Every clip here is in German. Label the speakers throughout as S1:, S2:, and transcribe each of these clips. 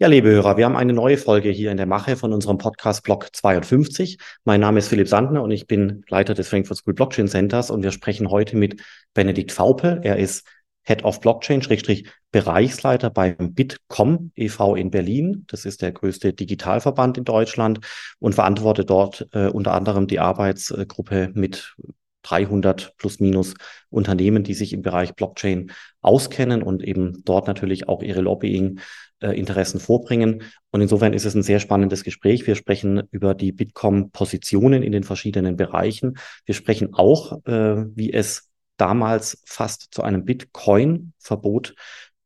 S1: Ja, liebe Hörer, wir haben eine neue Folge hier in der Mache von unserem Podcast Block 52. Mein Name ist Philipp Sandner und ich bin Leiter des Frankfurt School Blockchain Centers und wir sprechen heute mit Benedikt Vaupel. Er ist Head of Blockchain, Schrägstrich Bereichsleiter beim Bitkom e.V. in Berlin. Das ist der größte Digitalverband in Deutschland und verantwortet dort äh, unter anderem die Arbeitsgruppe mit 300 plus minus Unternehmen, die sich im Bereich Blockchain auskennen und eben dort natürlich auch ihre Lobbying äh, Interessen vorbringen. Und insofern ist es ein sehr spannendes Gespräch. Wir sprechen über die Bitkom-Positionen in den verschiedenen Bereichen. Wir sprechen auch, äh, wie es damals fast zu einem Bitcoin-Verbot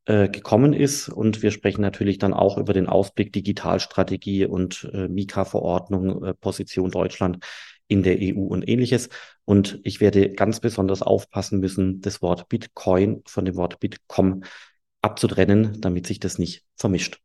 S1: äh, gekommen ist. Und wir sprechen natürlich dann auch über den Ausblick Digitalstrategie und äh, Mika-Verordnung, äh, Position Deutschland in der EU und ähnliches. Und ich werde ganz besonders aufpassen müssen, das Wort Bitcoin von dem Wort Bitkom abzutrennen, damit sich das nicht vermischt.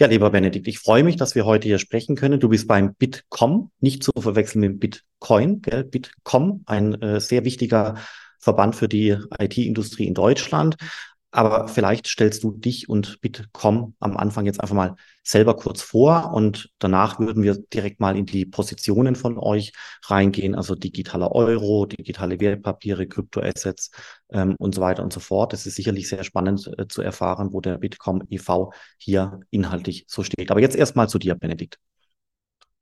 S1: Ja, lieber Benedikt, ich freue mich, dass wir heute hier sprechen können. Du bist beim Bitkom, nicht zu verwechseln mit Bitcoin, gell? Bitkom, ein äh, sehr wichtiger Verband für die IT-Industrie in Deutschland. Aber vielleicht stellst du dich und Bitkom am Anfang jetzt einfach mal selber kurz vor und danach würden wir direkt mal in die Positionen von euch reingehen, also digitaler Euro, digitale Wertpapiere, Kryptoassets ähm, und so weiter und so fort. Es ist sicherlich sehr spannend äh, zu erfahren, wo der Bitkom e.V. hier inhaltlich so steht. Aber jetzt erstmal zu dir, Benedikt.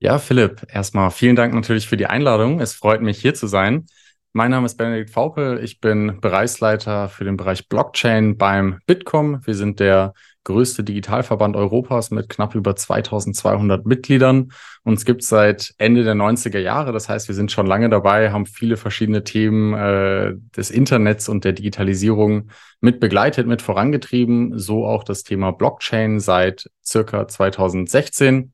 S2: Ja, Philipp, erstmal vielen Dank natürlich für die Einladung. Es freut mich, hier zu sein. Mein Name ist Benedikt Vaupel. Ich bin Bereichsleiter für den Bereich Blockchain beim Bitkom. Wir sind der größte Digitalverband Europas mit knapp über 2200 Mitgliedern. Uns gibt es seit Ende der 90er Jahre. Das heißt, wir sind schon lange dabei, haben viele verschiedene Themen äh, des Internets und der Digitalisierung mit begleitet, mit vorangetrieben. So auch das Thema Blockchain seit circa 2016.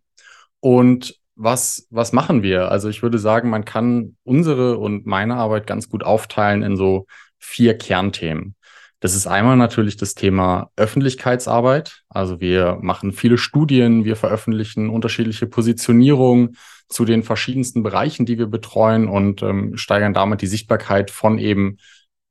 S2: Und was, was machen wir? Also ich würde sagen, man kann unsere und meine Arbeit ganz gut aufteilen in so vier Kernthemen. Das ist einmal natürlich das Thema Öffentlichkeitsarbeit. Also wir machen viele Studien, wir veröffentlichen unterschiedliche Positionierungen zu den verschiedensten Bereichen, die wir betreuen und ähm, steigern damit die Sichtbarkeit von eben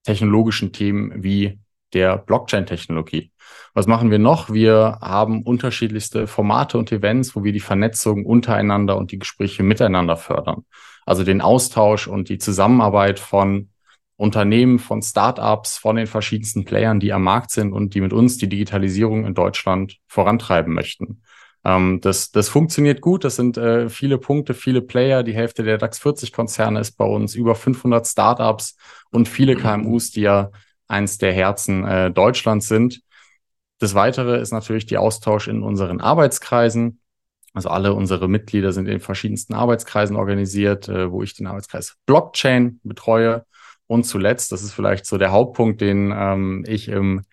S2: technologischen Themen wie der Blockchain-Technologie. Was machen wir noch? Wir haben unterschiedlichste Formate und Events, wo wir die Vernetzung untereinander und die Gespräche miteinander fördern. Also den Austausch und die Zusammenarbeit von Unternehmen, von Startups, von den verschiedensten Playern, die am Markt sind und die mit uns die Digitalisierung in Deutschland vorantreiben möchten. Ähm, das, das funktioniert gut. Das sind äh, viele Punkte, viele Player. Die Hälfte der DAX 40 Konzerne ist bei uns, über 500 Startups und viele KMUs, die ja eins der Herzen äh, Deutschlands sind. Das Weitere ist natürlich die Austausch in unseren Arbeitskreisen. Also alle unsere Mitglieder sind in verschiedensten Arbeitskreisen organisiert, äh, wo ich den Arbeitskreis Blockchain betreue. Und zuletzt, das ist vielleicht so der Hauptpunkt, den ähm, ich im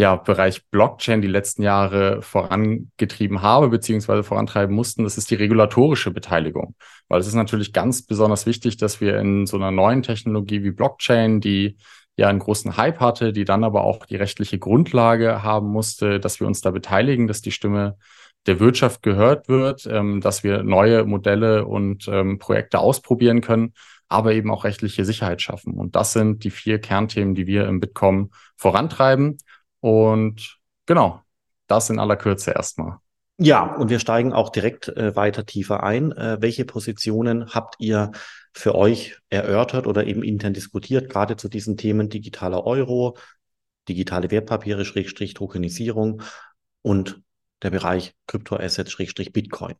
S2: ja, Bereich Blockchain die letzten Jahre vorangetrieben habe, beziehungsweise vorantreiben mussten, das ist die regulatorische Beteiligung. Weil es ist natürlich ganz besonders wichtig, dass wir in so einer neuen Technologie wie Blockchain, die ja einen großen Hype hatte, die dann aber auch die rechtliche Grundlage haben musste, dass wir uns da beteiligen, dass die Stimme der Wirtschaft gehört wird, ähm, dass wir neue Modelle und ähm, Projekte ausprobieren können, aber eben auch rechtliche Sicherheit schaffen. Und das sind die vier Kernthemen, die wir im Bitkom vorantreiben. Und genau, das in aller Kürze erstmal.
S1: Ja, und wir steigen auch direkt äh, weiter tiefer ein. Äh, welche Positionen habt ihr für euch erörtert oder eben intern diskutiert, gerade zu diesen Themen digitaler Euro, digitale Wertpapiere, Schrägstrich Tokenisierung und der Bereich Kryptoassets, Schrägstrich Bitcoin?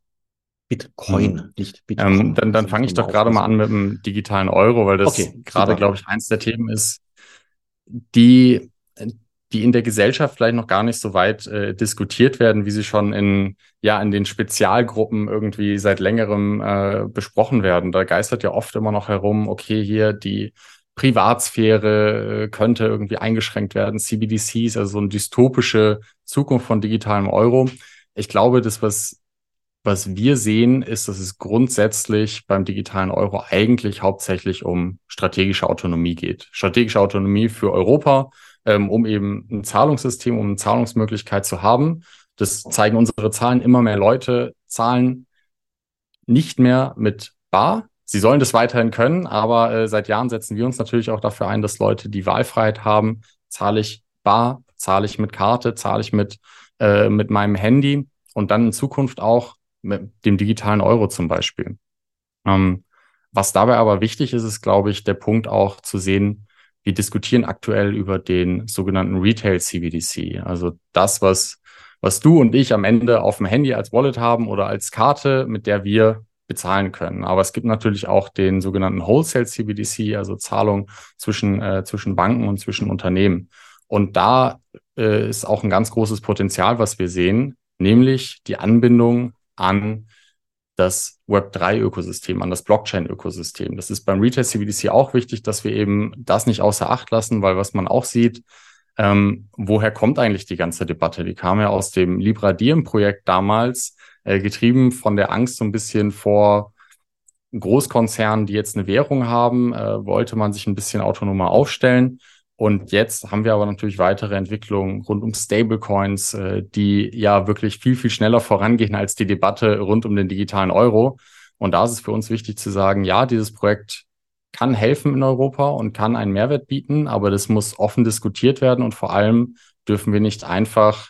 S1: Bitcoin, hm. nicht
S2: Bitcoin. Ähm, dann dann fange ich doch gerade mal an mit dem digitalen Euro, weil das okay, gerade, glaube ich, eins der Themen ist, die die in der Gesellschaft vielleicht noch gar nicht so weit äh, diskutiert werden, wie sie schon in, ja, in den Spezialgruppen irgendwie seit längerem äh, besprochen werden. Da geistert ja oft immer noch herum, okay, hier die Privatsphäre äh, könnte irgendwie eingeschränkt werden, CBDCs, also so eine dystopische Zukunft von digitalem Euro. Ich glaube, das, was was wir sehen, ist, dass es grundsätzlich beim digitalen Euro eigentlich hauptsächlich um strategische Autonomie geht. Strategische Autonomie für Europa, ähm, um eben ein Zahlungssystem, um eine Zahlungsmöglichkeit zu haben. Das zeigen unsere Zahlen. Immer mehr Leute zahlen nicht mehr mit bar. Sie sollen das weiterhin können, aber äh, seit Jahren setzen wir uns natürlich auch dafür ein, dass Leute die Wahlfreiheit haben. Zahle ich bar, zahle ich mit Karte, zahle ich mit, äh, mit meinem Handy und dann in Zukunft auch mit dem digitalen Euro zum Beispiel. Ähm, was dabei aber wichtig ist, ist, glaube ich, der Punkt auch zu sehen, wir diskutieren aktuell über den sogenannten Retail CBDC. Also das, was, was du und ich am Ende auf dem Handy als Wallet haben oder als Karte, mit der wir bezahlen können. Aber es gibt natürlich auch den sogenannten Wholesale CBDC, also Zahlung zwischen, äh, zwischen Banken und zwischen Unternehmen. Und da äh, ist auch ein ganz großes Potenzial, was wir sehen, nämlich die Anbindung an das Web3-Ökosystem, an das Blockchain-Ökosystem. Das ist beim Retail CBDC auch wichtig, dass wir eben das nicht außer Acht lassen, weil was man auch sieht, ähm, woher kommt eigentlich die ganze Debatte? Die kam ja aus dem Libra Diem-Projekt damals, äh, getrieben von der Angst so ein bisschen vor Großkonzernen, die jetzt eine Währung haben, äh, wollte man sich ein bisschen autonomer aufstellen. Und jetzt haben wir aber natürlich weitere Entwicklungen rund um Stablecoins, äh, die ja wirklich viel, viel schneller vorangehen als die Debatte rund um den digitalen Euro. Und da ist es für uns wichtig zu sagen, ja, dieses Projekt kann helfen in Europa und kann einen Mehrwert bieten, aber das muss offen diskutiert werden und vor allem dürfen wir nicht einfach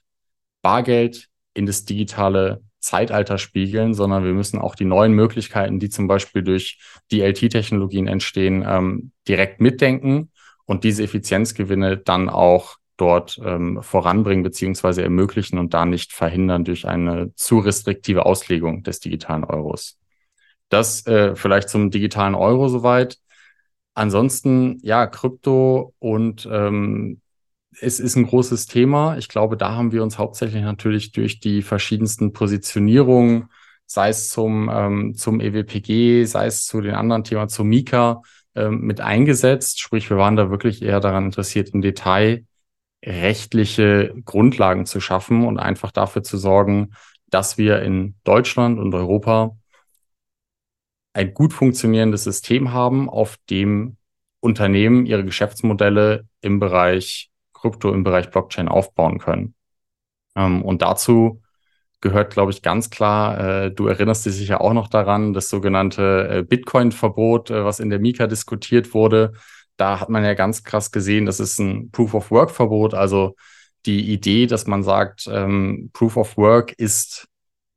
S2: Bargeld in das digitale Zeitalter spiegeln, sondern wir müssen auch die neuen Möglichkeiten, die zum Beispiel durch DLT-Technologien entstehen, ähm, direkt mitdenken und diese Effizienzgewinne dann auch dort ähm, voranbringen beziehungsweise ermöglichen und da nicht verhindern durch eine zu restriktive Auslegung des digitalen Euros. Das äh, vielleicht zum digitalen Euro soweit. Ansonsten, ja, Krypto und ähm, es ist ein großes Thema. Ich glaube, da haben wir uns hauptsächlich natürlich durch die verschiedensten Positionierungen, sei es zum, ähm, zum EWPG, sei es zu den anderen Themen, zu Mika, ähm, mit eingesetzt. Sprich, wir waren da wirklich eher daran interessiert, im Detail rechtliche Grundlagen zu schaffen und einfach dafür zu sorgen, dass wir in Deutschland und Europa ein gut funktionierendes System haben, auf dem Unternehmen ihre Geschäftsmodelle im Bereich Krypto, im Bereich Blockchain aufbauen können. Ähm, und dazu gehört, glaube ich, ganz klar, äh, du erinnerst dich sicher auch noch daran, das sogenannte äh, Bitcoin-Verbot, äh, was in der Mika diskutiert wurde. Da hat man ja ganz krass gesehen, das ist ein Proof-of-Work-Verbot, also die Idee, dass man sagt, ähm, Proof of Work ist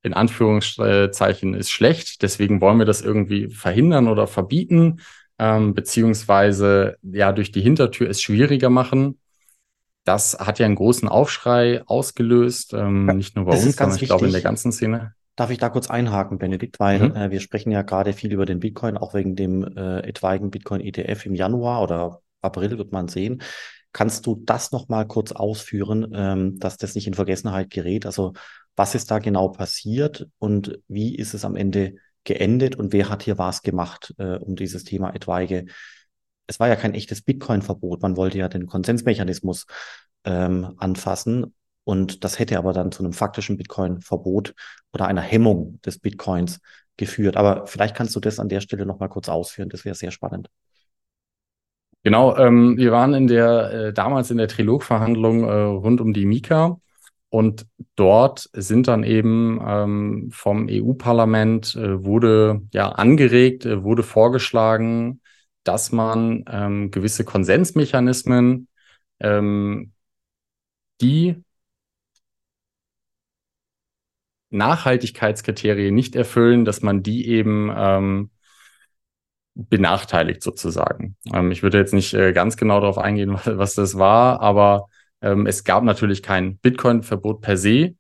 S2: in Anführungszeichen ist schlecht, deswegen wollen wir das irgendwie verhindern oder verbieten, ähm, beziehungsweise ja durch die Hintertür es schwieriger machen. Das hat ja einen großen Aufschrei ausgelöst, ähm, ja, nicht nur bei uns, sondern ich glaube in der ganzen Szene.
S1: Darf ich da kurz einhaken, Benedikt, weil mhm. äh, wir sprechen ja gerade viel über den Bitcoin, auch wegen dem äh, etwaigen Bitcoin-ETF im Januar oder April wird man sehen. Kannst du das nochmal kurz ausführen, ähm, dass das nicht in Vergessenheit gerät? Also was ist da genau passiert und wie ist es am Ende geendet und wer hat hier was gemacht, äh, um dieses Thema etwaige es war ja kein echtes Bitcoin-Verbot. Man wollte ja den Konsensmechanismus ähm, anfassen. Und das hätte aber dann zu einem faktischen Bitcoin-Verbot oder einer Hemmung des Bitcoins geführt. Aber vielleicht kannst du das an der Stelle nochmal kurz ausführen. Das wäre sehr spannend.
S2: Genau, ähm, wir waren in der äh, damals in der Trilogverhandlung äh, rund um die Mika und dort sind dann eben ähm, vom EU-Parlament äh, wurde ja angeregt, äh, wurde vorgeschlagen, dass man ähm, gewisse Konsensmechanismen, ähm, die Nachhaltigkeitskriterien nicht erfüllen, dass man die eben ähm, benachteiligt sozusagen. Ähm, ich würde jetzt nicht äh, ganz genau darauf eingehen, was, das war, aber ähm, es gab natürlich kein Bitcoin-Verbot per se,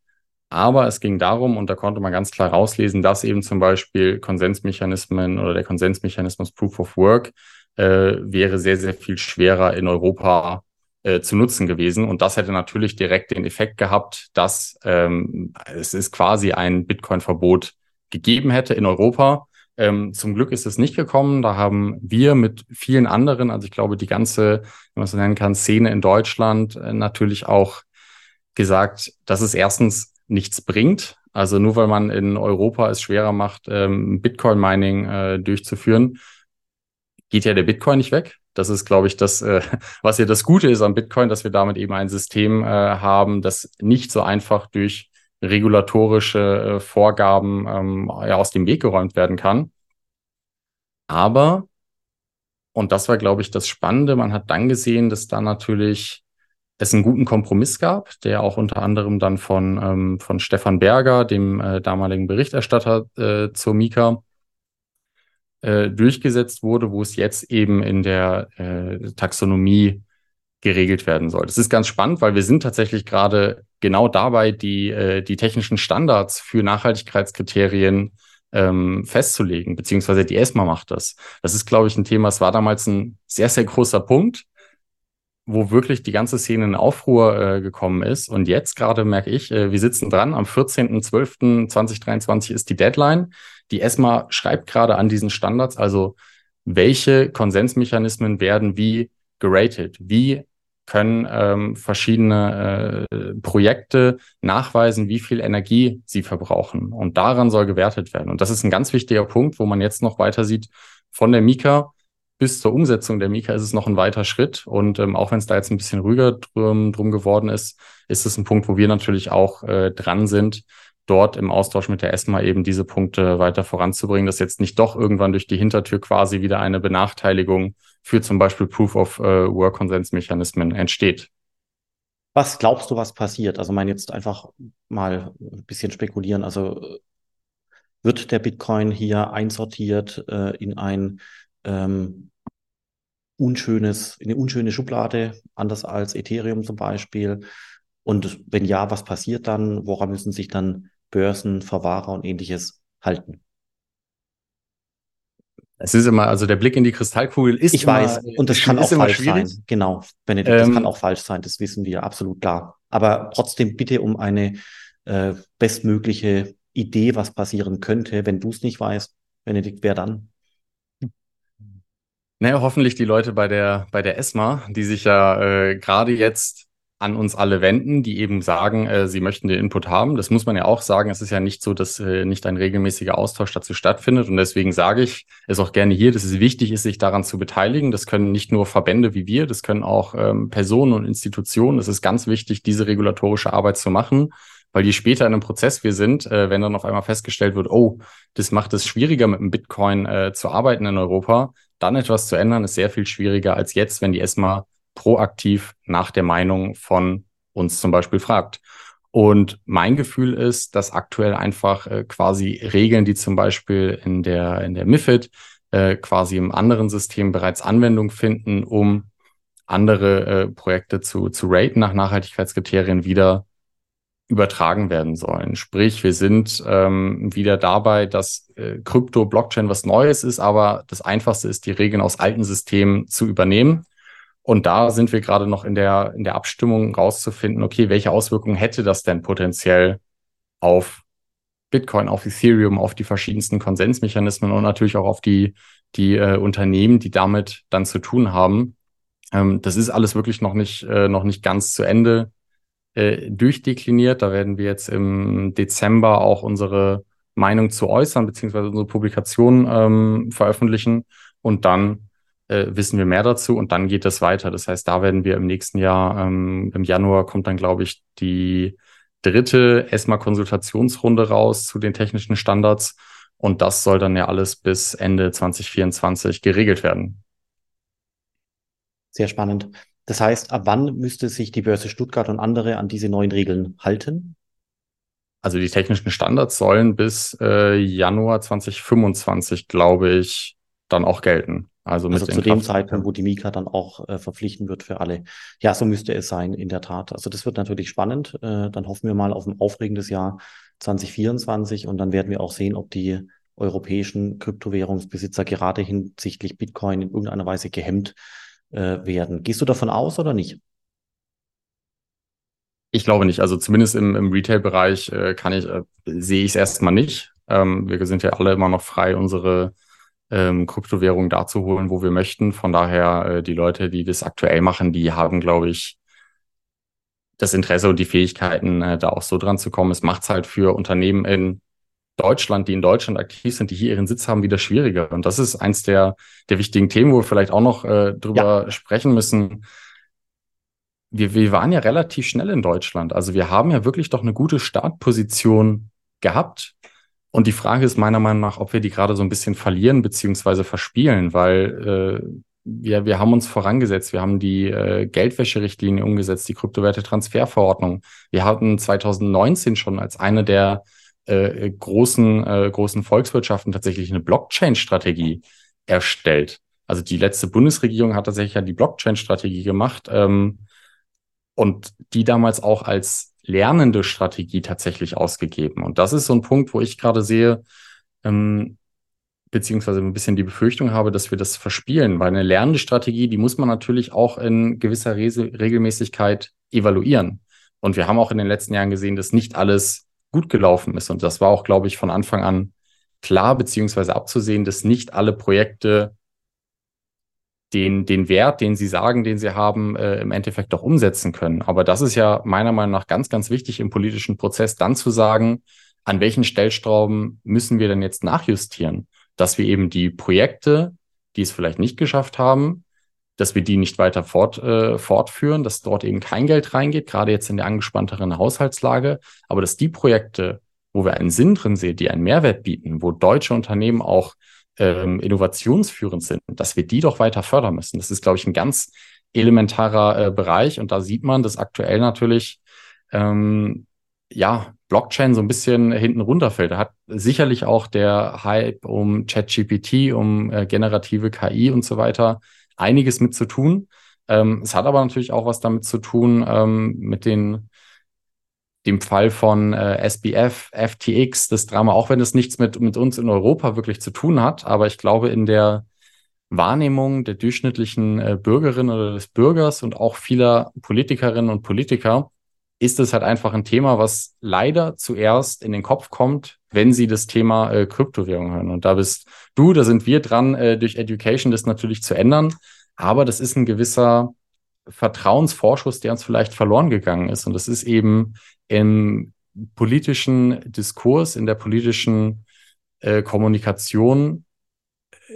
S2: aber es ging darum, und da konnte man ganz klar rauslesen, dass eben zum Beispiel Konsensmechanismen oder der Konsensmechanismus Proof of Work äh, wäre sehr, sehr viel schwerer in Europa äh, zu nutzen gewesen. Und das hätte natürlich direkt den Effekt gehabt, dass ähm, es ist quasi ein Bitcoin-Verbot gegeben hätte in Europa. Ähm, zum Glück ist es nicht gekommen. Da haben wir mit vielen anderen, also ich glaube, die ganze, wenn man es so nennen kann, Szene in Deutschland äh, natürlich auch gesagt, dass es erstens nichts bringt. Also nur weil man in Europa es schwerer macht, ähm, Bitcoin-Mining äh, durchzuführen, geht ja der Bitcoin nicht weg. Das ist, glaube ich, das, äh, was ja das Gute ist am Bitcoin, dass wir damit eben ein System äh, haben, das nicht so einfach durch regulatorische äh, Vorgaben ähm, ja, aus dem Weg geräumt werden kann. Aber, und das war, glaube ich, das Spannende, man hat dann gesehen, dass da natürlich es einen guten Kompromiss gab, der auch unter anderem dann von, ähm, von Stefan Berger, dem äh, damaligen Berichterstatter äh, zur Mika, äh, durchgesetzt wurde, wo es jetzt eben in der äh, Taxonomie geregelt werden soll. Das ist ganz spannend, weil wir sind tatsächlich gerade genau dabei, die, äh, die technischen Standards für Nachhaltigkeitskriterien ähm, festzulegen, beziehungsweise die ESMA macht das. Das ist, glaube ich, ein Thema, es war damals ein sehr, sehr großer Punkt, wo wirklich die ganze Szene in Aufruhr äh, gekommen ist. Und jetzt gerade merke ich, äh, wir sitzen dran, am 14.12.2023 ist die Deadline. Die ESMA schreibt gerade an diesen Standards, also welche Konsensmechanismen werden wie geratet, wie können ähm, verschiedene äh, Projekte nachweisen, wie viel Energie sie verbrauchen. Und daran soll gewertet werden. Und das ist ein ganz wichtiger Punkt, wo man jetzt noch weiter sieht, von der Mika bis zur Umsetzung der Mika ist es noch ein weiter Schritt. Und ähm, auch wenn es da jetzt ein bisschen ruhiger drum, drum geworden ist, ist es ein Punkt, wo wir natürlich auch äh, dran sind, dort im Austausch mit der ESMA eben diese Punkte weiter voranzubringen, dass jetzt nicht doch irgendwann durch die Hintertür quasi wieder eine Benachteiligung für zum Beispiel Proof of äh, entsteht.
S1: Was glaubst du, was passiert? Also, mein jetzt einfach mal ein bisschen spekulieren. Also, wird der Bitcoin hier einsortiert äh, in ein ähm, unschönes, in eine unschöne Schublade, anders als Ethereum zum Beispiel? Und wenn ja, was passiert dann? Woran müssen sich dann Börsen, Verwahrer und ähnliches halten?
S2: Es ist immer, also der Blick in die Kristallkugel ist
S1: Ich
S2: immer,
S1: weiß, und das kann auch falsch
S2: schwierig.
S1: sein. Genau, Benedikt, das
S2: Ähm,
S1: kann auch falsch sein, das wissen wir absolut klar. Aber trotzdem bitte um eine äh, bestmögliche Idee, was passieren könnte. Wenn du es nicht weißt, Benedikt, wer dann?
S2: Naja, hoffentlich die Leute bei der, bei der ESMA, die sich ja äh, gerade jetzt an uns alle wenden, die eben sagen, äh, sie möchten den Input haben. Das muss man ja auch sagen. Es ist ja nicht so, dass äh, nicht ein regelmäßiger Austausch dazu stattfindet. Und deswegen sage ich es auch gerne hier, dass es wichtig ist, sich daran zu beteiligen. Das können nicht nur Verbände wie wir, das können auch ähm, Personen und Institutionen. Es ist ganz wichtig, diese regulatorische Arbeit zu machen, weil je später in einem Prozess wir sind, äh, wenn dann auf einmal festgestellt wird, oh, das macht es schwieriger, mit dem Bitcoin äh, zu arbeiten in Europa, dann etwas zu ändern, ist sehr viel schwieriger als jetzt, wenn die ESMA proaktiv nach der Meinung von uns zum Beispiel fragt. Und mein Gefühl ist, dass aktuell einfach äh, quasi Regeln, die zum Beispiel in der, in der MIFID äh, quasi im anderen System bereits Anwendung finden, um andere äh, Projekte zu, zu raten nach Nachhaltigkeitskriterien wieder übertragen werden sollen. Sprich, wir sind ähm, wieder dabei, dass äh, Krypto, Blockchain was Neues ist, aber das Einfachste ist, die Regeln aus alten Systemen zu übernehmen. Und da sind wir gerade noch in der, in der Abstimmung rauszufinden, okay, welche Auswirkungen hätte das denn potenziell auf Bitcoin, auf Ethereum, auf die verschiedensten Konsensmechanismen und natürlich auch auf die, die äh, Unternehmen, die damit dann zu tun haben. Ähm, das ist alles wirklich noch nicht, äh, noch nicht ganz zu Ende äh, durchdekliniert. Da werden wir jetzt im Dezember auch unsere Meinung zu äußern, beziehungsweise unsere Publikation ähm, veröffentlichen. Und dann äh, wissen wir mehr dazu und dann geht es weiter. Das heißt, da werden wir im nächsten Jahr, ähm, im Januar kommt dann, glaube ich, die dritte ESMA-Konsultationsrunde raus zu den technischen Standards. Und das soll dann ja alles bis Ende 2024 geregelt werden.
S1: Sehr spannend. Das heißt, ab wann müsste sich die Börse Stuttgart und andere an diese neuen Regeln halten?
S2: Also die technischen Standards sollen bis äh, Januar 2025, glaube ich, dann auch gelten. Also,
S1: Also zu dem Zeitpunkt, wo die Mika dann auch äh, verpflichten wird für alle. Ja, so müsste es sein, in der Tat. Also das wird natürlich spannend. Äh, dann hoffen wir mal auf ein aufregendes Jahr 2024 und dann werden wir auch sehen, ob die europäischen Kryptowährungsbesitzer gerade hinsichtlich Bitcoin in irgendeiner Weise gehemmt äh, werden. Gehst du davon aus oder nicht?
S2: Ich glaube nicht. Also zumindest im, im Retail-Bereich äh, kann ich, äh, sehe ich es erstmal nicht. Ähm, wir sind ja alle immer noch frei, unsere ähm, Kryptowährung da zu holen, wo wir möchten. Von daher, äh, die Leute, die das aktuell machen, die haben, glaube ich, das Interesse und die Fähigkeiten, äh, da auch so dran zu kommen. Es macht es halt für Unternehmen in Deutschland, die in Deutschland aktiv sind, die hier ihren Sitz haben, wieder schwieriger. Und das ist eins der, der wichtigen Themen, wo wir vielleicht auch noch äh, drüber sprechen müssen. Wir, wir waren ja relativ schnell in Deutschland. Also wir haben ja wirklich doch eine gute Startposition gehabt. Und die Frage ist meiner Meinung nach, ob wir die gerade so ein bisschen verlieren beziehungsweise verspielen, weil äh, wir, wir haben uns vorangesetzt. Wir haben die äh, Geldwäscherichtlinie umgesetzt, die Kryptowerte-Transferverordnung. Wir hatten 2019 schon als eine der äh, großen, äh, großen Volkswirtschaften tatsächlich eine Blockchain-Strategie erstellt. Also die letzte Bundesregierung hat tatsächlich ja die Blockchain-Strategie gemacht ähm, und die damals auch als lernende Strategie tatsächlich ausgegeben. Und das ist so ein Punkt, wo ich gerade sehe, ähm, beziehungsweise ein bisschen die Befürchtung habe, dass wir das verspielen, weil eine lernende Strategie, die muss man natürlich auch in gewisser Re Regelmäßigkeit evaluieren. Und wir haben auch in den letzten Jahren gesehen, dass nicht alles gut gelaufen ist. Und das war auch, glaube ich, von Anfang an klar, beziehungsweise abzusehen, dass nicht alle Projekte den, den Wert, den sie sagen, den sie haben, äh, im Endeffekt auch umsetzen können. Aber das ist ja meiner Meinung nach ganz, ganz wichtig im politischen Prozess, dann zu sagen, an welchen Stellstrauben müssen wir denn jetzt nachjustieren, dass wir eben die Projekte, die es vielleicht nicht geschafft haben, dass wir die nicht weiter fort, äh, fortführen, dass dort eben kein Geld reingeht, gerade jetzt in der angespannteren Haushaltslage, aber dass die Projekte, wo wir einen Sinn drin sehen, die einen Mehrwert bieten, wo deutsche Unternehmen auch ähm, innovationsführend sind, dass wir die doch weiter fördern müssen. Das ist, glaube ich, ein ganz elementarer äh, Bereich. Und da sieht man, dass aktuell natürlich ähm, ja Blockchain so ein bisschen hinten runterfällt. Da hat sicherlich auch der Hype um ChatGPT, um äh, generative KI und so weiter einiges mit zu tun. Ähm, es hat aber natürlich auch was damit zu tun ähm, mit den dem Fall von äh, SBF, FTX, das Drama, auch wenn es nichts mit, mit uns in Europa wirklich zu tun hat. Aber ich glaube, in der Wahrnehmung der durchschnittlichen äh, Bürgerin oder des Bürgers und auch vieler Politikerinnen und Politiker ist es halt einfach ein Thema, was leider zuerst in den Kopf kommt, wenn sie das Thema äh, Kryptowährung hören. Und da bist du, da sind wir dran, äh, durch Education das natürlich zu ändern. Aber das ist ein gewisser Vertrauensvorschuss, der uns vielleicht verloren gegangen ist. Und das ist eben im politischen Diskurs, in der politischen äh, Kommunikation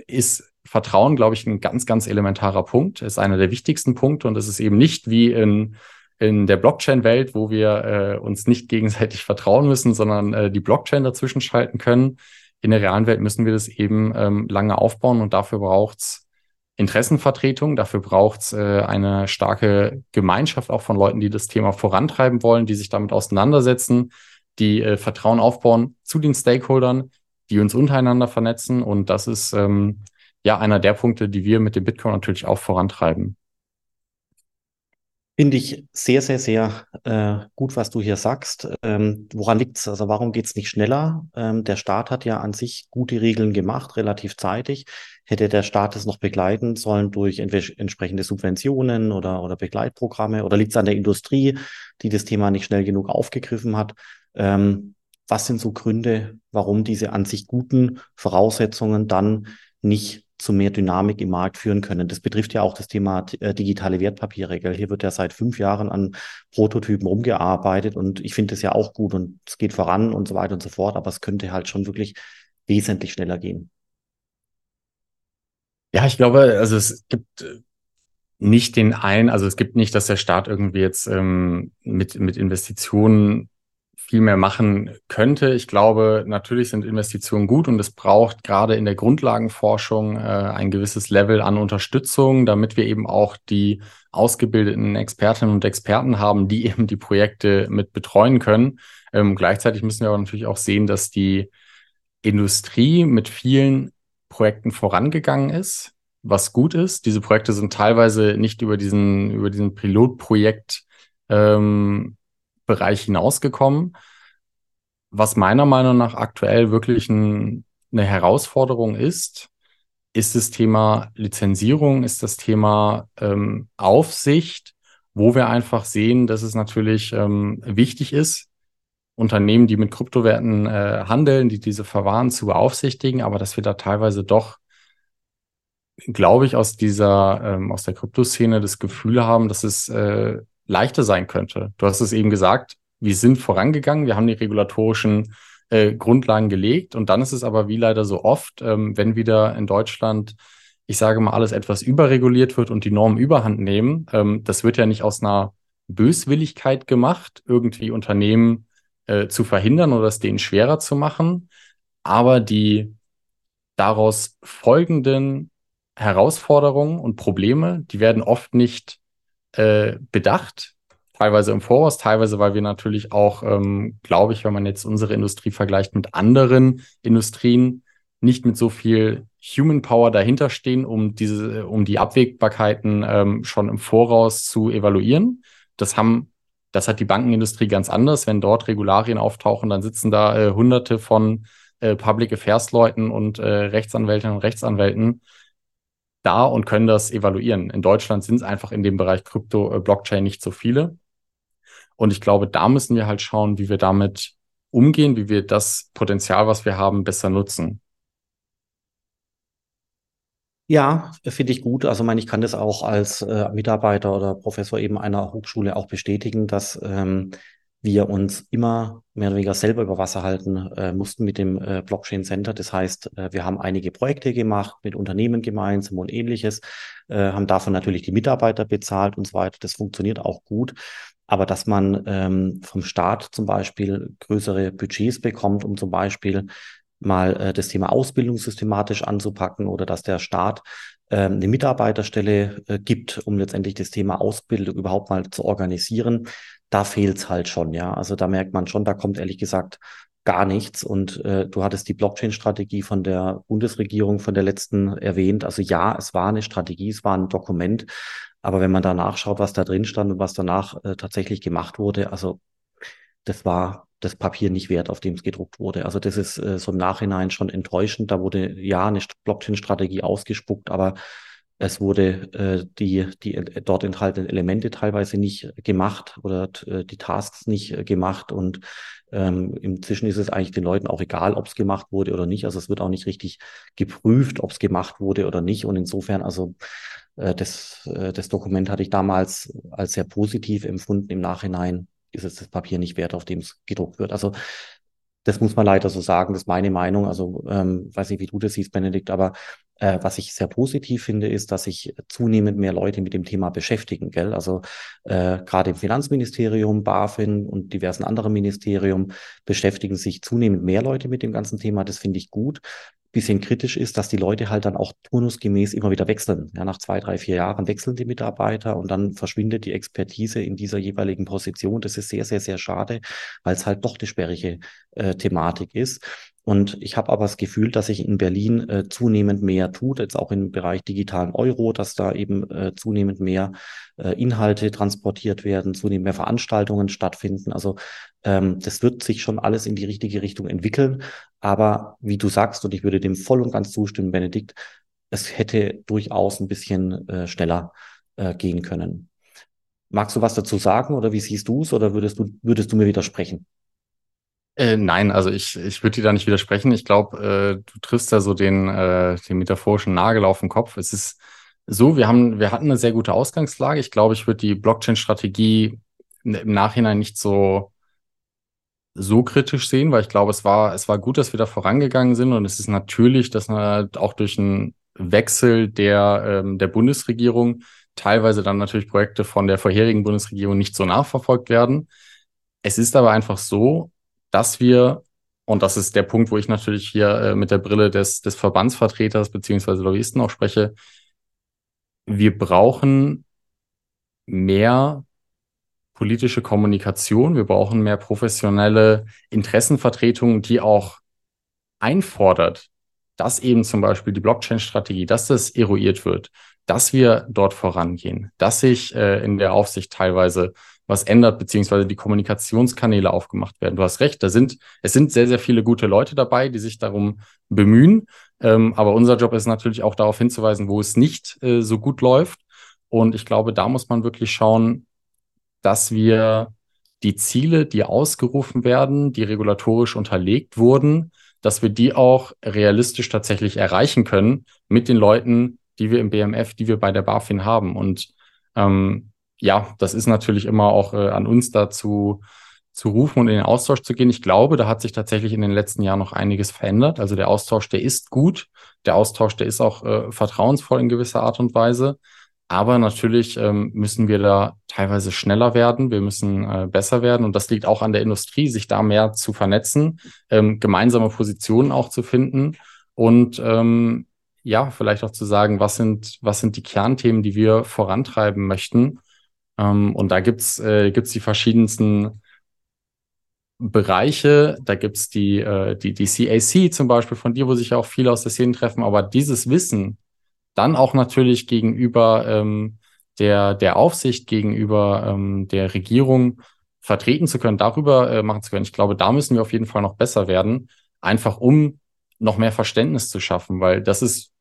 S2: ist Vertrauen, glaube ich, ein ganz, ganz elementarer Punkt, ist einer der wichtigsten Punkte und es ist eben nicht wie in, in der Blockchain-Welt, wo wir äh, uns nicht gegenseitig vertrauen müssen, sondern äh, die Blockchain dazwischen schalten können. In der realen Welt müssen wir das eben ähm, lange aufbauen und dafür braucht's Interessenvertretung. Dafür braucht es äh, eine starke Gemeinschaft auch von Leuten, die das Thema vorantreiben wollen, die sich damit auseinandersetzen, die äh, Vertrauen aufbauen zu den Stakeholdern, die uns untereinander vernetzen. Und das ist ähm, ja einer der Punkte, die wir mit dem Bitcoin natürlich auch vorantreiben.
S1: Finde ich sehr, sehr, sehr äh, gut, was du hier sagst. Ähm, woran liegt es? Also warum geht es nicht schneller? Ähm, der Staat hat ja an sich gute Regeln gemacht, relativ zeitig. Hätte der Staat es noch begleiten sollen durch entsprechende Subventionen oder, oder Begleitprogramme? Oder liegt es an der Industrie, die das Thema nicht schnell genug aufgegriffen hat? Ähm, was sind so Gründe, warum diese an sich guten Voraussetzungen dann nicht zu mehr Dynamik im Markt führen können. Das betrifft ja auch das Thema äh, digitale Wertpapiere. Gell? Hier wird ja seit fünf Jahren an Prototypen rumgearbeitet und ich finde das ja auch gut und es geht voran und so weiter und so fort, aber es könnte halt schon wirklich wesentlich schneller gehen.
S2: Ja, ich glaube, also es gibt äh, nicht den einen, also es gibt nicht, dass der Staat irgendwie jetzt ähm, mit, mit Investitionen viel mehr machen könnte. Ich glaube, natürlich sind Investitionen gut und es braucht gerade in der Grundlagenforschung äh, ein gewisses Level an Unterstützung, damit wir eben auch die ausgebildeten Expertinnen und Experten haben, die eben die Projekte mit betreuen können. Ähm, gleichzeitig müssen wir aber natürlich auch sehen, dass die Industrie mit vielen Projekten vorangegangen ist, was gut ist. Diese Projekte sind teilweise nicht über diesen, über diesen Pilotprojekt ähm, Bereich hinausgekommen. Was meiner Meinung nach aktuell wirklich ein, eine Herausforderung ist, ist das Thema Lizenzierung, ist das Thema ähm, Aufsicht, wo wir einfach sehen, dass es natürlich ähm, wichtig ist, Unternehmen, die mit Kryptowerten äh, handeln, die diese verwahren, zu beaufsichtigen, aber dass wir da teilweise doch, glaube ich, aus dieser, ähm, aus der Kryptoszene das Gefühl haben, dass es äh, leichter sein könnte. Du hast es eben gesagt, wir sind vorangegangen, wir haben die regulatorischen äh, Grundlagen gelegt und dann ist es aber wie leider so oft, ähm, wenn wieder in Deutschland, ich sage mal, alles etwas überreguliert wird und die Normen überhand nehmen, ähm, das wird ja nicht aus einer Böswilligkeit gemacht, irgendwie Unternehmen äh, zu verhindern oder es denen schwerer zu machen, aber die daraus folgenden Herausforderungen und Probleme, die werden oft nicht äh, bedacht, teilweise im Voraus, teilweise, weil wir natürlich auch, ähm, glaube ich, wenn man jetzt unsere Industrie vergleicht mit anderen Industrien, nicht mit so viel Human Power dahinter stehen, um diese, um die Abwägbarkeiten ähm, schon im Voraus zu evaluieren. Das haben, das hat die Bankenindustrie ganz anders. Wenn dort Regularien auftauchen, dann sitzen da äh, hunderte von äh, Public Affairs Leuten und äh, Rechtsanwältinnen und Rechtsanwälten da und können das evaluieren. In Deutschland sind es einfach in dem Bereich Krypto, äh, Blockchain nicht so viele. Und ich glaube, da müssen wir halt schauen, wie wir damit umgehen, wie wir das Potenzial, was wir haben, besser nutzen.
S1: Ja, finde ich gut. Also, meine, ich kann das auch als äh, Mitarbeiter oder Professor eben einer Hochschule auch bestätigen, dass ähm, wir uns immer mehr oder weniger selber über Wasser halten äh, mussten mit dem äh, Blockchain Center. Das heißt, äh, wir haben einige Projekte gemacht mit Unternehmen gemeinsam und ähnliches, äh, haben davon natürlich die Mitarbeiter bezahlt und so weiter. Das funktioniert auch gut. Aber dass man ähm, vom Staat zum Beispiel größere Budgets bekommt, um zum Beispiel mal äh, das Thema Ausbildung systematisch anzupacken oder dass der Staat eine Mitarbeiterstelle äh, gibt, um letztendlich das Thema Ausbildung überhaupt mal zu organisieren, da fehlt's halt schon, ja. Also da merkt man schon, da kommt ehrlich gesagt gar nichts. Und äh, du hattest die Blockchain-Strategie von der Bundesregierung, von der letzten erwähnt. Also ja, es war eine Strategie, es war ein Dokument. Aber wenn man da nachschaut, was da drin stand und was danach äh, tatsächlich gemacht wurde, also das war das Papier nicht wert, auf dem es gedruckt wurde. Also das ist äh, so im Nachhinein schon enttäuschend. Da wurde ja eine Blockchain-Strategie ausgespuckt, aber es wurde äh, die, die dort enthaltenen Elemente teilweise nicht gemacht oder äh, die Tasks nicht äh, gemacht. Und ähm, inzwischen ist es eigentlich den Leuten auch egal, ob es gemacht wurde oder nicht. Also es wird auch nicht richtig geprüft, ob es gemacht wurde oder nicht. Und insofern, also äh, das, äh, das Dokument hatte ich damals als sehr positiv empfunden. Im Nachhinein ist es das Papier nicht wert, auf dem es gedruckt wird. Also das muss man leider so sagen, das ist meine Meinung. Also ähm, weiß nicht, wie du das siehst, Benedikt, aber äh, was ich sehr positiv finde, ist, dass sich zunehmend mehr Leute mit dem Thema beschäftigen. Gell? Also äh, gerade im Finanzministerium, BaFin und diversen anderen Ministerien beschäftigen sich zunehmend mehr Leute mit dem ganzen Thema. Das finde ich gut bisschen kritisch ist, dass die Leute halt dann auch turnusgemäß immer wieder wechseln. Ja, nach zwei, drei, vier Jahren wechseln die Mitarbeiter und dann verschwindet die Expertise in dieser jeweiligen Position. Das ist sehr, sehr, sehr schade, weil es halt doch eine sperrige äh, Thematik ist. Und ich habe aber das Gefühl, dass sich in Berlin äh, zunehmend mehr tut, jetzt auch im Bereich digitalen Euro, dass da eben äh, zunehmend mehr äh, Inhalte transportiert werden, zunehmend mehr Veranstaltungen stattfinden. Also ähm, das wird sich schon alles in die richtige Richtung entwickeln. Aber wie du sagst, und ich würde dem voll und ganz zustimmen, Benedikt, es hätte durchaus ein bisschen äh, schneller äh, gehen können. Magst du was dazu sagen oder wie siehst du es oder würdest du, würdest du mir widersprechen?
S2: Äh, nein, also ich, ich würde dir da nicht widersprechen. Ich glaube, äh, du triffst da so den, äh, den metaphorischen Nagel auf den Kopf. Es ist so, wir haben, wir hatten eine sehr gute Ausgangslage. Ich glaube, ich würde die Blockchain-Strategie im Nachhinein nicht so, so kritisch sehen, weil ich glaube, es war, es war gut, dass wir da vorangegangen sind und es ist natürlich, dass man halt auch durch einen Wechsel der, ähm, der Bundesregierung teilweise dann natürlich Projekte von der vorherigen Bundesregierung nicht so nachverfolgt werden. Es ist aber einfach so, dass wir, und das ist der Punkt, wo ich natürlich hier äh, mit der Brille des, des Verbandsvertreters beziehungsweise Lobbyisten auch spreche, wir brauchen mehr politische Kommunikation, wir brauchen mehr professionelle Interessenvertretungen, die auch einfordert, dass eben zum Beispiel die Blockchain-Strategie, dass das eruiert wird, dass wir dort vorangehen, dass sich äh, in der Aufsicht teilweise was ändert, beziehungsweise die Kommunikationskanäle aufgemacht werden. Du hast recht, da sind, es sind sehr, sehr viele gute Leute dabei, die sich darum bemühen. Ähm, aber unser Job ist natürlich auch darauf hinzuweisen, wo es nicht äh, so gut läuft. Und ich glaube, da muss man wirklich schauen, dass wir die Ziele, die ausgerufen werden, die regulatorisch unterlegt wurden, dass wir die auch realistisch tatsächlich erreichen können mit den Leuten, die wir im BMF, die wir bei der BaFin haben. Und ähm, ja, das ist natürlich immer auch äh, an uns dazu zu rufen und in den Austausch zu gehen. Ich glaube, da hat sich tatsächlich in den letzten Jahren noch einiges verändert. Also der Austausch, der ist gut. Der Austausch, der ist auch äh, vertrauensvoll in gewisser Art und Weise. Aber natürlich ähm, müssen wir da teilweise schneller werden, wir müssen äh, besser werden. Und das liegt auch an der Industrie, sich da mehr zu vernetzen, ähm, gemeinsame Positionen auch zu finden und ähm, ja, vielleicht auch zu sagen, was sind, was sind die Kernthemen, die wir vorantreiben möchten. Ähm, und da gibt's äh, gibt's die verschiedensten Bereiche, da gibt's die, äh, die, die CAC zum Beispiel von dir, wo sich ja auch viele aus der Szene treffen, aber dieses Wissen dann auch natürlich gegenüber ähm, der, der Aufsicht, gegenüber ähm, der Regierung vertreten zu können, darüber äh, machen zu können. Ich glaube, da müssen wir auf jeden Fall noch besser werden, einfach um noch mehr Verständnis zu schaffen, weil das ist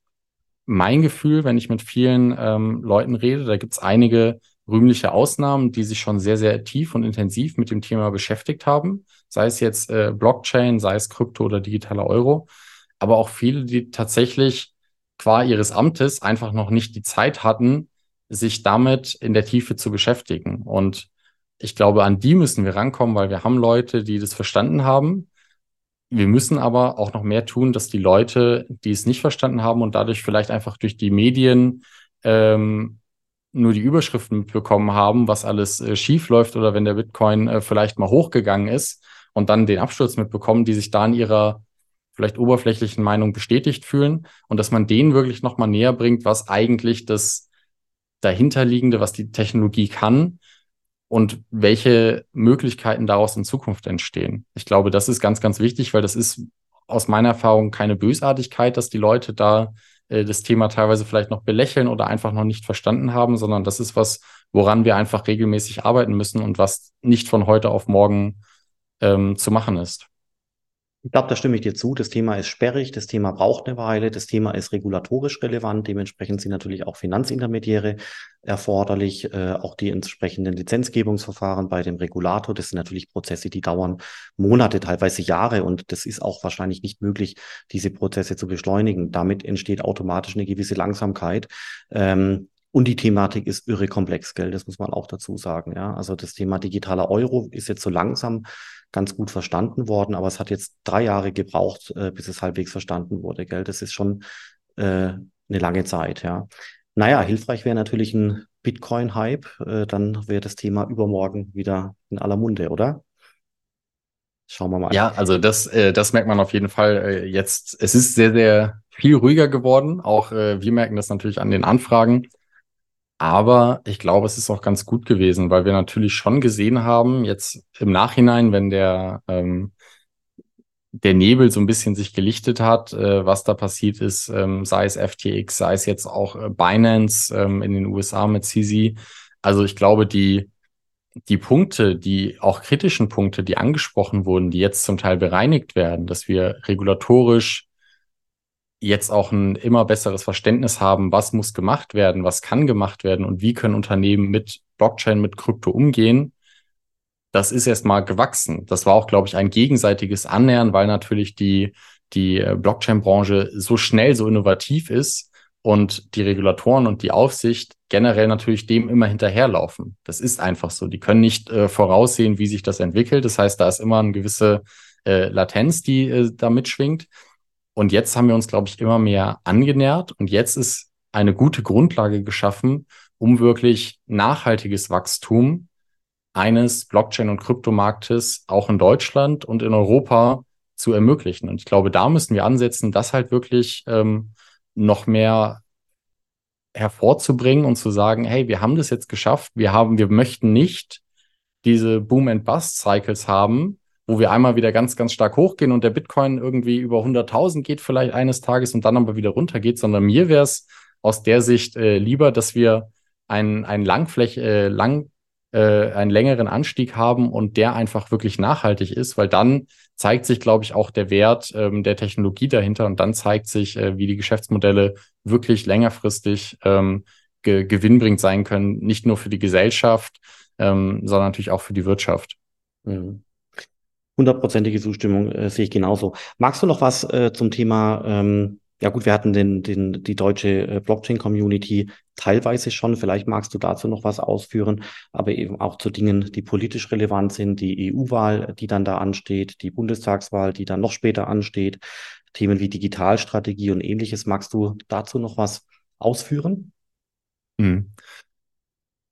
S2: mein Gefühl, wenn ich mit vielen ähm, Leuten rede, da gibt es einige rühmliche Ausnahmen, die sich schon sehr, sehr tief und intensiv mit dem Thema beschäftigt haben, sei es jetzt äh, Blockchain, sei es Krypto oder digitaler Euro, aber auch viele, die tatsächlich qua ihres Amtes einfach noch nicht die Zeit hatten, sich damit in der Tiefe zu beschäftigen. Und ich glaube, an die müssen wir rankommen, weil wir haben Leute, die das verstanden haben. Wir müssen aber auch noch mehr tun, dass die Leute, die es nicht verstanden haben und dadurch vielleicht einfach durch die Medien ähm, nur die Überschriften mitbekommen haben, was alles äh, schief läuft oder wenn der Bitcoin äh, vielleicht mal hochgegangen ist und dann den Absturz mitbekommen, die sich da in ihrer vielleicht oberflächlichen Meinung bestätigt fühlen und dass man denen wirklich nochmal näher bringt, was eigentlich das dahinterliegende, was die Technologie kann und welche Möglichkeiten daraus in Zukunft entstehen. Ich glaube, das ist ganz, ganz wichtig, weil das ist aus meiner Erfahrung keine Bösartigkeit, dass die Leute da äh, das Thema teilweise vielleicht noch belächeln oder einfach noch nicht verstanden haben, sondern das ist was, woran wir einfach regelmäßig arbeiten müssen und was nicht von heute auf morgen ähm, zu machen ist.
S1: Ich glaube, da stimme ich dir zu. Das Thema ist sperrig, das Thema braucht eine Weile, das Thema ist regulatorisch relevant. Dementsprechend sind natürlich auch Finanzintermediäre erforderlich, äh, auch die entsprechenden Lizenzgebungsverfahren bei dem Regulator. Das sind natürlich Prozesse, die dauern Monate, teilweise Jahre und das ist auch wahrscheinlich nicht möglich, diese Prozesse zu beschleunigen. Damit entsteht automatisch eine gewisse Langsamkeit. Ähm, und die Thematik ist irre komplex, gell? Das muss man auch dazu sagen. Ja, also das Thema digitaler Euro ist jetzt so langsam ganz gut verstanden worden, aber es hat jetzt drei Jahre gebraucht, äh, bis es halbwegs verstanden wurde. Gell? Das ist schon äh, eine lange Zeit, ja. Naja, hilfreich wäre natürlich ein Bitcoin-Hype, äh, dann wäre das Thema übermorgen wieder in aller Munde, oder?
S2: Schauen wir mal. Ja, also das, äh, das merkt man auf jeden Fall äh, jetzt. Es ist sehr, sehr viel ruhiger geworden. Auch äh, wir merken das natürlich an den Anfragen. Aber ich glaube, es ist auch ganz gut gewesen, weil wir natürlich schon gesehen haben, jetzt im Nachhinein, wenn der, ähm, der Nebel so ein bisschen sich gelichtet hat, äh, was da passiert ist, ähm, sei es FTX, sei es jetzt auch äh, Binance ähm, in den USA mit CZ. Also ich glaube, die, die Punkte, die auch kritischen Punkte, die angesprochen wurden, die jetzt zum Teil bereinigt werden, dass wir regulatorisch jetzt auch ein immer besseres Verständnis haben, was muss gemacht werden, was kann gemacht werden und wie können Unternehmen mit Blockchain, mit Krypto umgehen, das ist erstmal gewachsen. Das war auch, glaube ich, ein gegenseitiges Annähern, weil natürlich die, die äh, Blockchain-Branche so schnell, so innovativ ist und die Regulatoren und die Aufsicht generell natürlich dem immer hinterherlaufen. Das ist einfach so. Die können nicht äh, voraussehen, wie sich das entwickelt. Das heißt, da ist immer eine gewisse äh, Latenz, die äh, da mitschwingt. Und jetzt haben wir uns, glaube ich, immer mehr angenähert und jetzt ist eine gute Grundlage geschaffen, um wirklich nachhaltiges Wachstum eines Blockchain- und Kryptomarktes auch in Deutschland und in Europa zu ermöglichen. Und ich glaube, da müssen wir ansetzen, das halt wirklich ähm, noch mehr hervorzubringen und zu sagen, hey, wir haben das jetzt geschafft, wir haben, wir möchten nicht diese Boom and Bust Cycles haben, wo wir einmal wieder ganz, ganz stark hochgehen und der Bitcoin irgendwie über 100.000 geht vielleicht eines Tages und dann aber wieder runtergeht, sondern mir wäre es aus der Sicht äh, lieber, dass wir einen, einen Langfläch, äh, lang, äh, einen längeren Anstieg haben und der einfach wirklich nachhaltig ist, weil dann zeigt sich, glaube ich, auch der Wert ähm, der Technologie dahinter und dann zeigt sich, äh, wie die Geschäftsmodelle wirklich längerfristig ähm, ge gewinnbringend sein können, nicht nur für die Gesellschaft, ähm, sondern natürlich auch für die Wirtschaft.
S1: Mhm. Hundertprozentige Zustimmung äh, sehe ich genauso. Magst du noch was äh, zum Thema, ähm, ja gut, wir hatten den, den, die deutsche äh, Blockchain-Community teilweise schon, vielleicht magst du dazu noch was ausführen, aber eben auch zu Dingen, die politisch relevant sind, die EU-Wahl, die dann da ansteht, die Bundestagswahl, die dann noch später ansteht, Themen wie Digitalstrategie und ähnliches. Magst du dazu noch was ausführen?
S2: Mhm.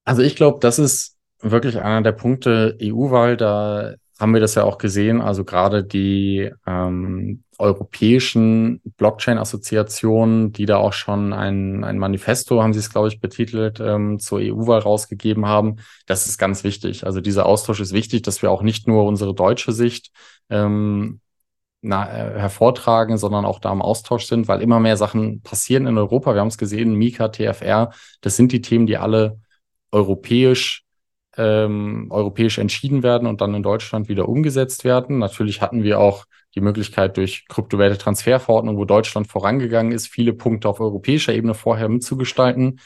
S2: Also ich glaube, das ist wirklich einer der Punkte EU-Wahl. Da haben wir das ja auch gesehen. Also gerade die ähm, europäischen Blockchain-Assoziationen, die da auch schon ein, ein Manifesto, haben sie es, glaube ich, betitelt, ähm, zur EU-Wahl rausgegeben haben. Das ist ganz wichtig. Also dieser Austausch ist wichtig, dass wir auch nicht nur unsere deutsche Sicht ähm, na, äh, hervortragen, sondern auch da im Austausch sind, weil immer mehr Sachen passieren in Europa. Wir haben es gesehen, Mika, TFR, das sind die Themen, die alle europäisch ähm, europäisch entschieden werden und dann in Deutschland wieder umgesetzt werden. Natürlich hatten wir auch die Möglichkeit durch kryptowerte Transferverordnung, wo Deutschland vorangegangen ist, viele Punkte auf europäischer Ebene vorher mitzugestalten.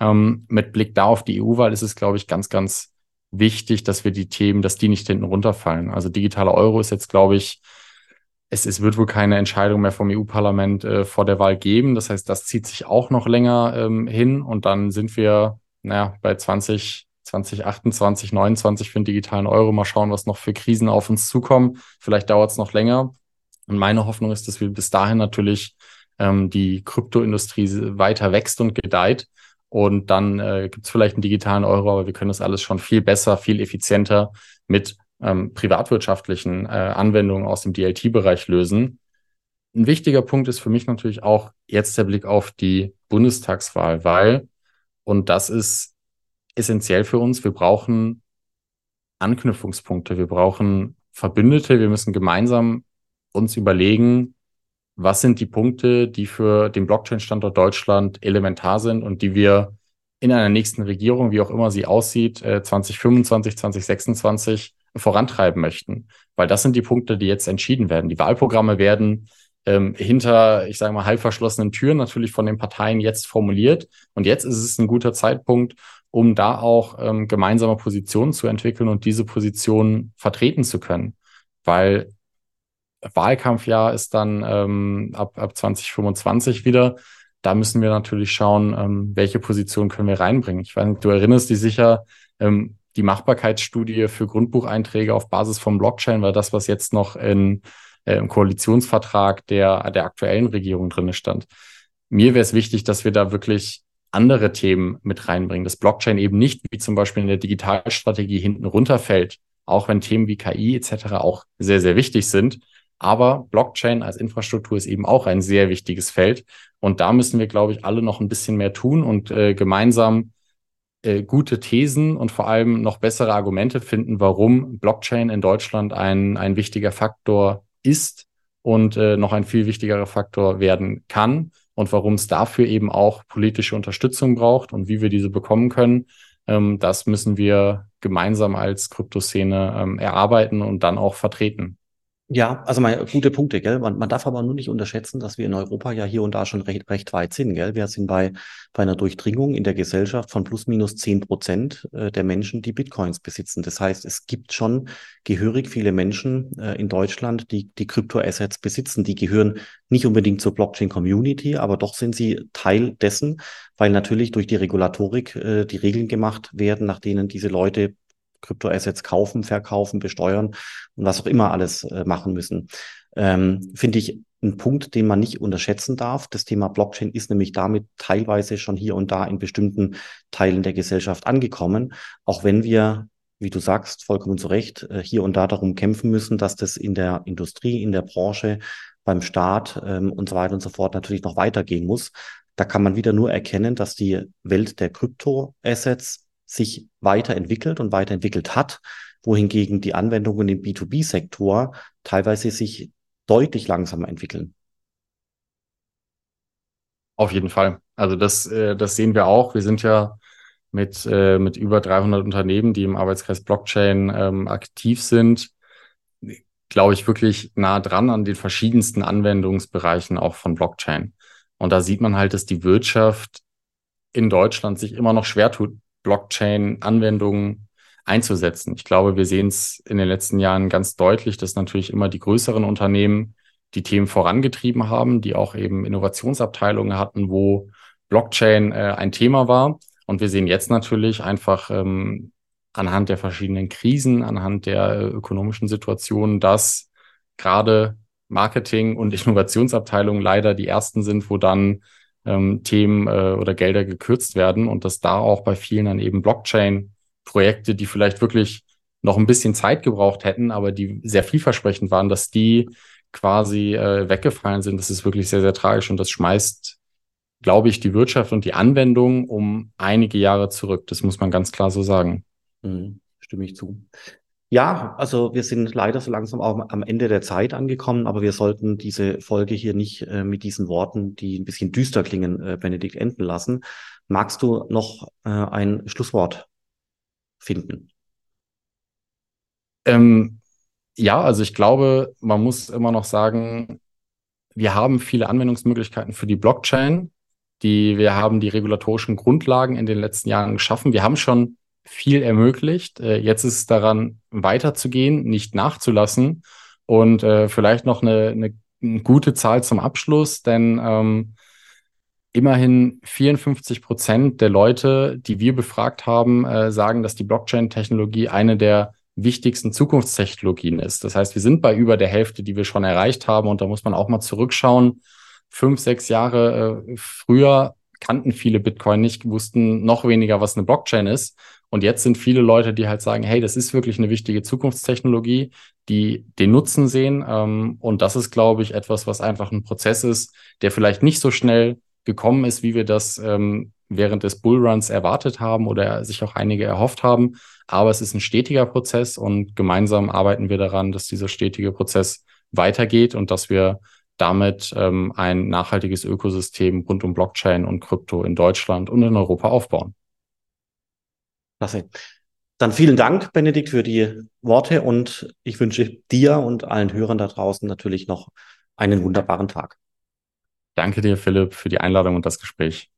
S2: Ähm, mit Blick da auf die EU-Wahl ist es, glaube ich, ganz, ganz wichtig, dass wir die Themen, dass die nicht hinten runterfallen. Also digitaler Euro ist jetzt, glaube ich, es, es wird wohl keine Entscheidung mehr vom EU-Parlament äh, vor der Wahl geben. Das heißt, das zieht sich auch noch länger ähm, hin und dann sind wir, naja, bei 20, 2028, 29 für den digitalen Euro. Mal schauen, was noch für Krisen auf uns zukommen. Vielleicht dauert es noch länger. Und meine Hoffnung ist, dass wir bis dahin natürlich ähm, die Kryptoindustrie weiter wächst und gedeiht. Und dann äh, gibt es vielleicht einen digitalen Euro, aber wir können das alles schon viel besser, viel effizienter mit ähm, privatwirtschaftlichen äh, Anwendungen aus dem DLT-Bereich lösen. Ein wichtiger Punkt ist für mich natürlich auch jetzt der Blick auf die Bundestagswahl, weil, und das ist essentiell für uns, wir brauchen Anknüpfungspunkte, wir brauchen Verbündete, wir müssen gemeinsam uns überlegen, was sind die Punkte, die für den Blockchain-Standort Deutschland elementar sind und die wir in einer nächsten Regierung, wie auch immer sie aussieht, 2025, äh, 2026 vorantreiben möchten. Weil das sind die Punkte, die jetzt entschieden werden. Die Wahlprogramme werden ähm, hinter, ich sage mal, halb verschlossenen Türen natürlich von den Parteien jetzt formuliert. Und jetzt ist es ein guter Zeitpunkt, um da auch ähm, gemeinsame Positionen zu entwickeln und diese Positionen vertreten zu können. Weil Wahlkampfjahr ist dann ähm, ab, ab 2025 wieder. Da müssen wir natürlich schauen, ähm, welche Position können wir reinbringen. Ich weiß nicht, du erinnerst dich sicher, ähm, die Machbarkeitsstudie für Grundbucheinträge auf Basis von Blockchain war das, was jetzt noch in, äh, im Koalitionsvertrag der, der aktuellen Regierung drin stand. Mir wäre es wichtig, dass wir da wirklich andere Themen mit reinbringen, dass Blockchain eben nicht wie zum Beispiel in der Digitalstrategie hinten runterfällt, auch wenn Themen wie KI etc. auch sehr, sehr wichtig sind. Aber Blockchain als Infrastruktur ist eben auch ein sehr wichtiges Feld. Und da müssen wir, glaube ich, alle noch ein bisschen mehr tun und äh, gemeinsam äh, gute Thesen und vor allem noch bessere Argumente finden, warum Blockchain in Deutschland ein, ein wichtiger Faktor ist und äh, noch ein viel wichtigerer Faktor werden kann und warum es dafür eben auch politische Unterstützung braucht und wie wir diese bekommen können. Ähm, das müssen wir gemeinsam als Kryptoszene ähm, erarbeiten und dann auch vertreten.
S1: Ja, also mal gute Punkte, gell? Man, man darf aber nur nicht unterschätzen, dass wir in Europa ja hier und da schon recht, recht weit sind, gell? Wir sind bei, bei einer Durchdringung in der Gesellschaft von plus minus zehn Prozent äh, der Menschen, die Bitcoins besitzen. Das heißt, es gibt schon gehörig viele Menschen äh, in Deutschland, die die Kryptoassets besitzen. Die gehören nicht unbedingt zur Blockchain-Community, aber doch sind sie Teil dessen, weil natürlich durch die Regulatorik äh, die Regeln gemacht werden, nach denen diese Leute Kryptoassets kaufen, verkaufen, besteuern und was auch immer alles äh, machen müssen. Ähm, Finde ich ein Punkt, den man nicht unterschätzen darf. Das Thema Blockchain ist nämlich damit teilweise schon hier und da in bestimmten Teilen der Gesellschaft angekommen, auch wenn wir wie du sagst, vollkommen zu Recht, äh, hier und da darum kämpfen müssen, dass das in der Industrie, in der Branche, beim Staat ähm, und so weiter und so fort natürlich noch weitergehen muss. Da kann man wieder nur erkennen, dass die Welt der Kryptoassets sich weiterentwickelt und weiterentwickelt hat, wohingegen die Anwendungen im B2B-Sektor teilweise sich deutlich langsamer entwickeln.
S2: Auf jeden Fall. Also das, äh, das sehen wir auch. Wir sind ja mit, äh, mit über 300 Unternehmen, die im Arbeitskreis Blockchain ähm, aktiv sind, glaube ich, wirklich nah dran an den verschiedensten Anwendungsbereichen auch von Blockchain. Und da sieht man halt, dass die Wirtschaft in Deutschland sich immer noch schwer tut, Blockchain-Anwendungen einzusetzen. Ich glaube, wir sehen es in den letzten Jahren ganz deutlich, dass natürlich immer die größeren Unternehmen die Themen vorangetrieben haben, die auch eben Innovationsabteilungen hatten, wo Blockchain äh, ein Thema war. Und wir sehen jetzt natürlich einfach ähm, anhand der verschiedenen Krisen, anhand der äh, ökonomischen Situationen, dass gerade Marketing und Innovationsabteilungen leider die ersten sind, wo dann ähm, Themen äh, oder Gelder gekürzt werden und dass da auch bei vielen dann eben Blockchain-Projekte, die vielleicht wirklich noch ein bisschen Zeit gebraucht hätten, aber die sehr vielversprechend waren, dass die quasi äh, weggefallen sind. Das ist wirklich sehr, sehr tragisch und das schmeißt, glaube ich, die Wirtschaft und die Anwendung um einige Jahre zurück. Das muss man ganz klar so sagen.
S1: Mhm, stimme ich zu. Ja, also wir sind leider so langsam auch am Ende der Zeit angekommen, aber wir sollten diese Folge hier nicht äh, mit diesen Worten, die ein bisschen düster klingen, äh, Benedikt enden lassen. Magst du noch äh, ein Schlusswort finden?
S2: Ähm, ja, also ich glaube, man muss immer noch sagen, wir haben viele Anwendungsmöglichkeiten für die Blockchain. Die, wir haben die regulatorischen Grundlagen in den letzten Jahren geschaffen. Wir haben schon viel ermöglicht. Äh, jetzt ist es daran, weiterzugehen, nicht nachzulassen. Und äh, vielleicht noch eine, eine, gute Zahl zum Abschluss, denn ähm, immerhin 54 Prozent der Leute, die wir befragt haben, äh, sagen, dass die Blockchain-Technologie eine der wichtigsten Zukunftstechnologien ist. Das heißt, wir sind bei über der Hälfte, die wir schon erreicht haben. Und da muss man auch mal zurückschauen. Fünf, sechs Jahre äh, früher kannten viele Bitcoin nicht, wussten noch weniger, was eine Blockchain ist. Und jetzt sind viele Leute, die halt sagen, hey, das ist wirklich eine wichtige Zukunftstechnologie, die den Nutzen sehen. Ähm, und das ist, glaube ich, etwas, was einfach ein Prozess ist, der vielleicht nicht so schnell gekommen ist, wie wir das ähm, während des Bullruns erwartet haben oder sich auch einige erhofft haben. Aber es ist ein stetiger Prozess und gemeinsam arbeiten wir daran, dass dieser stetige Prozess weitergeht und dass wir damit ähm, ein nachhaltiges Ökosystem rund um Blockchain und Krypto in Deutschland und in Europa aufbauen.
S1: Klasse. Dann vielen Dank, Benedikt, für die Worte und ich wünsche dir und allen Hörern da draußen natürlich noch einen wunderbaren Tag.
S2: Danke dir, Philipp, für die Einladung und das Gespräch.